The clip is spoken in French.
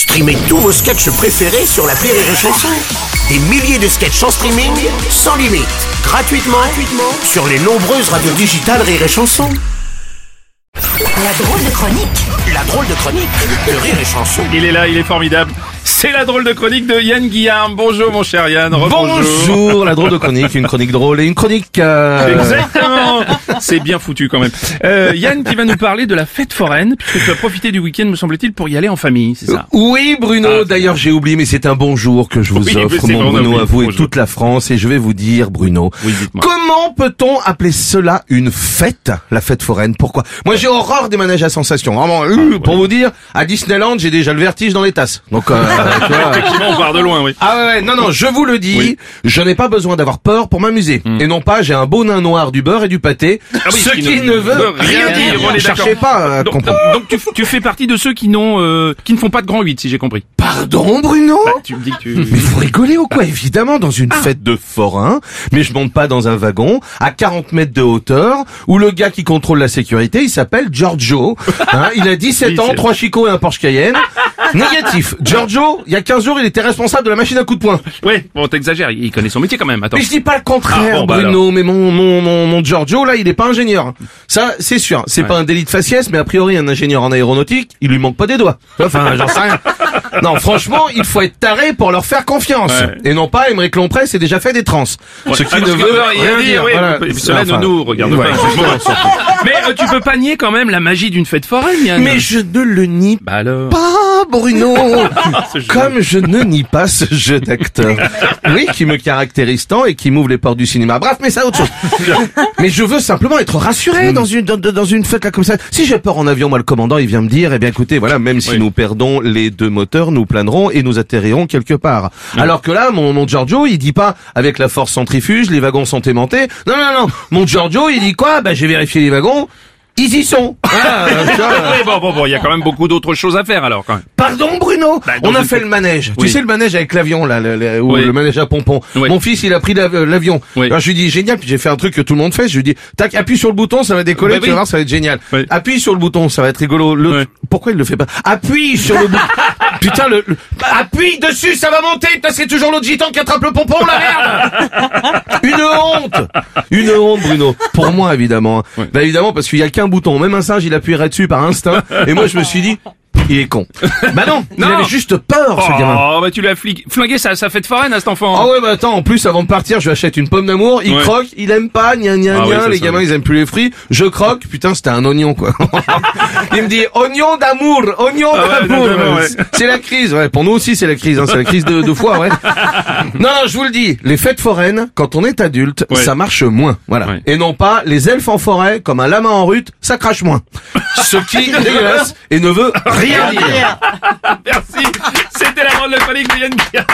Streamez tous vos sketchs préférés sur la Rire et Chanson. Des milliers de sketchs en streaming, sans limite, gratuitement, gratuitement sur les nombreuses radios digitales Rire et Chanson. La drôle de chronique La drôle de chronique de Rire et Chanson. Il est là, il est formidable. C'est la drôle de chronique de Yann Guillaume. Bonjour mon cher Yann. Rebonjour. Bonjour, la drôle de chronique, une chronique drôle et une chronique... euh, Exactement. C'est bien foutu quand même. Euh, Yann qui va nous parler de la fête foraine, puisque tu as profité du week-end, me semble-t-il, pour y aller en famille, c'est ça? Oui Bruno, Ah, d'ailleurs j'ai oublié mais c'est un bonjour que je vous Oui, offre mon Bruno à vous et Bonjour. toute la France et je vais vous dire Bruno, Oui, comment peut-on appeler cela une fête, la fête foraine? Pourquoi? Moi j'ai horreur des manèges à sensations, vraiment, euh, pour vous dire, à Disneyland j'ai déjà le vertige dans les tasses. Donc euh, tu vois, Effectivement, on part de loin, oui. Ah ouais, ouais, non, non, je vous le dis, Oui. je n'ai pas besoin d'avoir peur pour m'amuser. Et non pas, j'ai un beau nain noir du beurre et du pâté, Ah oui, ce qui, ne veut rien dire. on est Cherchez pas à Donc, comprendre. donc tu, tu fais partie de ceux qui n'ont, euh, qui ne font pas de grand 8, si j'ai compris. Pardon Bruno Bah, tu me dis que tu... Mais vous rigolez ou quoi Évidemment, dans une fête de forain, mais je monte pas dans un wagon à 40 mètres de hauteur, où le gars qui contrôle la sécurité, il s'appelle Giorgio. Hein, il a 17 Oui, ans, c'est- trois chicots et un Porsche Cayenne. Négatif. Giorgio, il y a 15 jours, il était responsable de la machine à coups de poing. Ouais, bon, t'exagères, il connaît son métier quand même, attends. Mais je dis pas le contraire, Ah, bon, bah Bruno, mais mon, mon, mon, mon Giorgio, là, il est pas ingénieur. Ça, c'est sûr. C'est Ouais. pas un délit de faciès, mais a priori, un ingénieur en aéronautique, il lui manque pas des doigts. Enfin, j'en sais rien. Non, franchement, il faut être taré pour leur faire confiance. Ouais. Et non pas, Émeric Lompré s'est déjà fait des trans. Ce qui Ah, ne veut rien a dit, dire. oui, Voilà. Cela Enfin, ne nous regarde ouais, pas. exactement. Mais euh, tu peux pas nier quand même la magie d'une fête foraine, Yann. Mais je ne le nie Bah alors... pas, Bruno. Comme je ne nie pas ce jeu d'acteur. Oui, qui me caractérise tant et qui m'ouvre les portes du cinéma. Bref, mais ça, autre chose. mais je veux simplement être rassuré dans une, dans, dans une fête là comme ça. Si j'ai peur en avion, moi, le commandant, il vient me dire, eh bien, écoutez, voilà, même si Oui. nous perdons les deux moteurs, nous planerons et nous atterrirons quelque part. Alors que là, mon, mon Giorgio, il dit pas, avec la force centrifuge, les wagons sont aimantés. Non, non, non. Mon Giorgio, il dit quoi? Bah, j'ai vérifié les wagons. Ils y sont. Vois. Oui, bon, bon, bon, il y a quand même beaucoup d'autres choses à faire alors quand même. Pardon Bruno? Bah, On a fait le manège. Oui. Tu sais le manège avec l'avion là, le, le- ou Oui. le manège à pompons. Oui. Mon fils il a pris euh, l'avion. Oui. Alors je lui dis génial, puis j'ai fait un truc que tout le monde fait. Je lui dis tac, appuie sur le bouton, ça va décoller, Bah tu vas voir, ça va être génial. Appuie sur le bouton, ça va être rigolo. Le-. Pourquoi il le fait pas? Appuie sur le bouton. Putain le, le- Bah, appuie dessus, ça va monter. Putain, c'est toujours l'autre gitan qui attrape le pompon, la merde. Une honte Une honte, Bruno. Pour moi, évidemment. Oui. Bah évidemment, parce qu'il y a qu'un bouton. Même un singe, il appuierait dessus par instinct. Et moi, je me suis dit, il est con. Bah non, il avait juste peur, ce gamin. Oh, bah tu l'as fli- flingué sa, sa fête foraine à cet enfant. Ah ouais, bah attends, en plus, avant de partir, je lui achète une pomme d'amour, il Ouais. croque, il aime pas, gna gna Ah gna, ça, les ça, gamins, ouais. ils aiment plus les fruits, je croque, putain, c'était un oignon, quoi. il me dit, oignon d'amour, oignon Ah d'amour. ouais. C'est la crise, ouais, pour nous aussi, c'est la crise, hein, c'est la crise de, de foie, ouais. Non, non, je vous le dis, les fêtes foraines, quand on est adulte, ça marche moins, voilà. Et non pas, les elfes en forêt, comme un lama en rut, ça crache moins. Ce qui est dégueulasse et ne veut rien. Merci. C'était la grande chronique de Yann Pierre.